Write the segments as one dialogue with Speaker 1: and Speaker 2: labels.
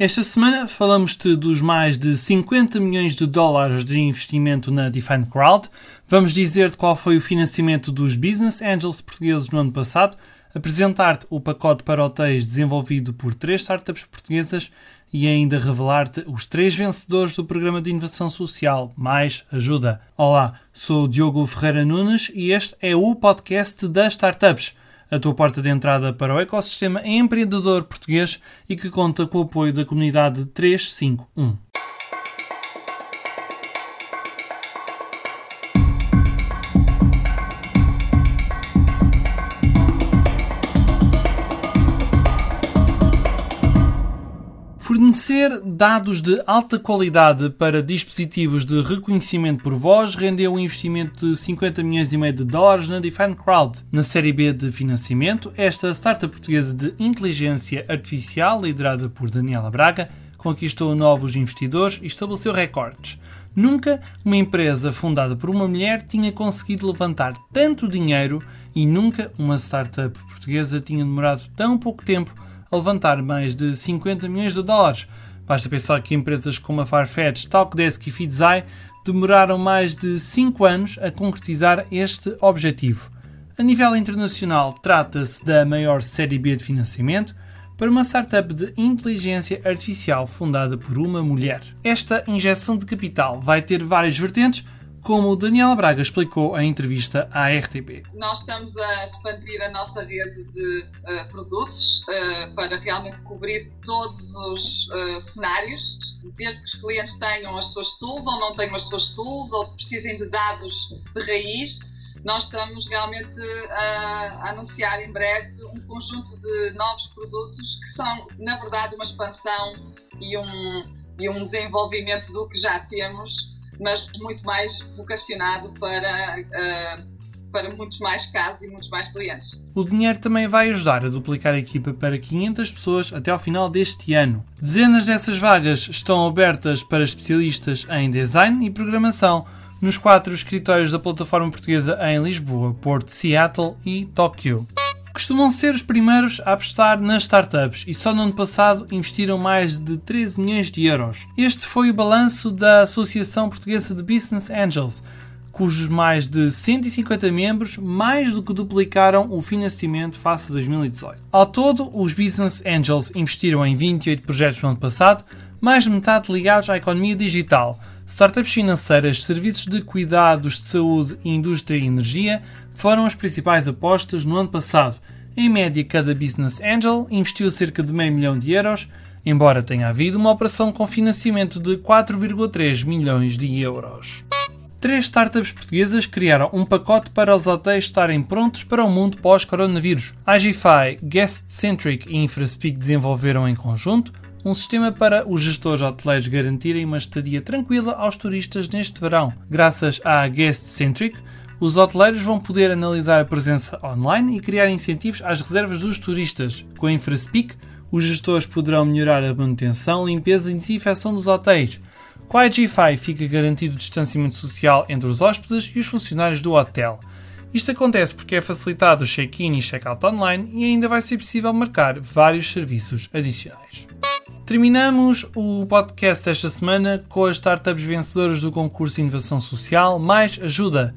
Speaker 1: Esta semana falamos-te dos mais de 50 milhões de dólares de investimento na Define Crowd. Vamos dizer-te qual foi o financiamento dos Business Angels portugueses no ano passado, apresentar-te o pacote para hotéis desenvolvido por três startups portuguesas e ainda revelar-te os três vencedores do programa de inovação social Mais Ajuda. Olá, sou Diogo Ferreira Nunes e este é o podcast das startups a tua porta de entrada para o ecossistema empreendedor português e que conta com o apoio da comunidade 351. Fornecer dados de alta qualidade para dispositivos de reconhecimento por voz rendeu um investimento de 50 milhões e meio de dólares na Define Crowd. Na série B de financiamento, esta startup portuguesa de inteligência artificial, liderada por Daniela Braga, conquistou novos investidores e estabeleceu recordes. Nunca uma empresa fundada por uma mulher tinha conseguido levantar tanto dinheiro e nunca uma startup portuguesa tinha demorado tão pouco tempo a levantar mais de 50 milhões de dólares. Basta pensar que empresas como a Farfetch, Talkdesk e Feedzai demoraram mais de 5 anos a concretizar este objetivo. A nível internacional, trata-se da maior série B de financiamento para uma startup de inteligência artificial fundada por uma mulher. Esta injeção de capital vai ter várias vertentes, como Daniela Braga explicou em entrevista à RTP.
Speaker 2: Nós estamos a expandir a nossa rede de uh, produtos uh, para realmente cobrir todos os uh, cenários, desde que os clientes tenham as suas tools ou não tenham as suas tools ou precisem de dados de raiz. Nós estamos realmente a anunciar em breve um conjunto de novos produtos que são, na verdade, uma expansão e um, e um desenvolvimento do que já temos mas muito mais vocacionado para, uh, para muitos mais casos e muitos mais clientes.
Speaker 1: O dinheiro também vai ajudar a duplicar a equipa para 500 pessoas até ao final deste ano. Dezenas dessas vagas estão abertas para especialistas em design e programação nos quatro escritórios da plataforma portuguesa em Lisboa, Porto, Seattle e Tóquio costumam ser os primeiros a apostar nas startups e só no ano passado investiram mais de 13 milhões de euros. Este foi o balanço da Associação Portuguesa de Business Angels, cujos mais de 150 membros mais do que duplicaram o financiamento face a 2018. Ao todo, os Business Angels investiram em 28 projetos no ano passado, mais de metade ligados à economia digital, startups financeiras, serviços de cuidados de saúde, indústria e energia foram as principais apostas no ano passado. Em média, cada Business Angel investiu cerca de meio milhão de euros, embora tenha havido uma operação com financiamento de 4,3 milhões de euros. Três startups portuguesas criaram um pacote para os hotéis estarem prontos para o mundo pós-coronavírus. Agify, Guest Centric e InfraSpeak desenvolveram em conjunto um sistema para os gestores hoteleiros garantirem uma estadia tranquila aos turistas neste verão. Graças à Guest Centric, os hoteleiros vão poder analisar a presença online e criar incentivos às reservas dos turistas. Com a InfraSpeak, os gestores poderão melhorar a manutenção, limpeza e desinfecção dos hotéis. Com a IGFI fica garantido o distanciamento social entre os hóspedes e os funcionários do hotel. Isto acontece porque é facilitado o check-in e check-out online e ainda vai ser possível marcar vários serviços adicionais. Terminamos o podcast desta semana com as startups vencedoras do concurso de inovação social Mais Ajuda.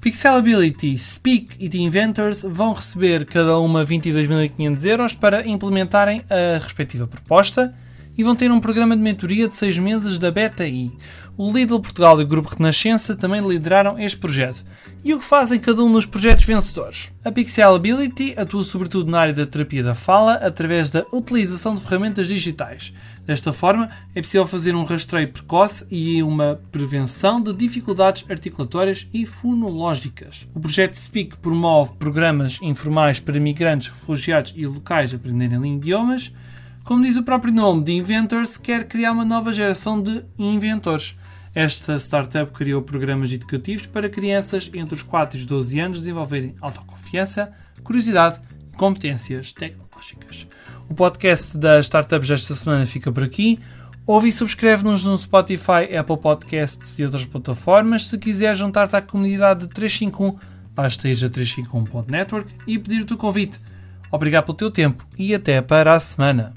Speaker 1: Pixelability, Speak e The Inventors vão receber cada uma 22.500 euros para implementarem a respectiva proposta e vão ter um programa de mentoria de 6 meses da BetaI. O Lidl Portugal e o Grupo Renascença também lideraram este projeto. E o que fazem cada um dos projetos vencedores? A Pixelability atua sobretudo na área da terapia da fala através da utilização de ferramentas digitais. Desta forma, é possível fazer um rastreio precoce e uma prevenção de dificuldades articulatórias e fonológicas. O projeto Speak promove programas informais para migrantes, refugiados e locais aprenderem idiomas. Como diz o próprio nome de Inventors, quer criar uma nova geração de inventores. Esta startup criou programas educativos para crianças entre os 4 e os 12 anos desenvolverem autoconfiança, curiosidade e competências tecnológicas. O podcast das startups desta semana fica por aqui. Ouve e subscreve-nos no Spotify, Apple Podcasts e outras plataformas. Se quiser juntar-te à comunidade de 351, basta ir a 351.network e pedir o teu convite. Obrigado pelo teu tempo e até para a semana.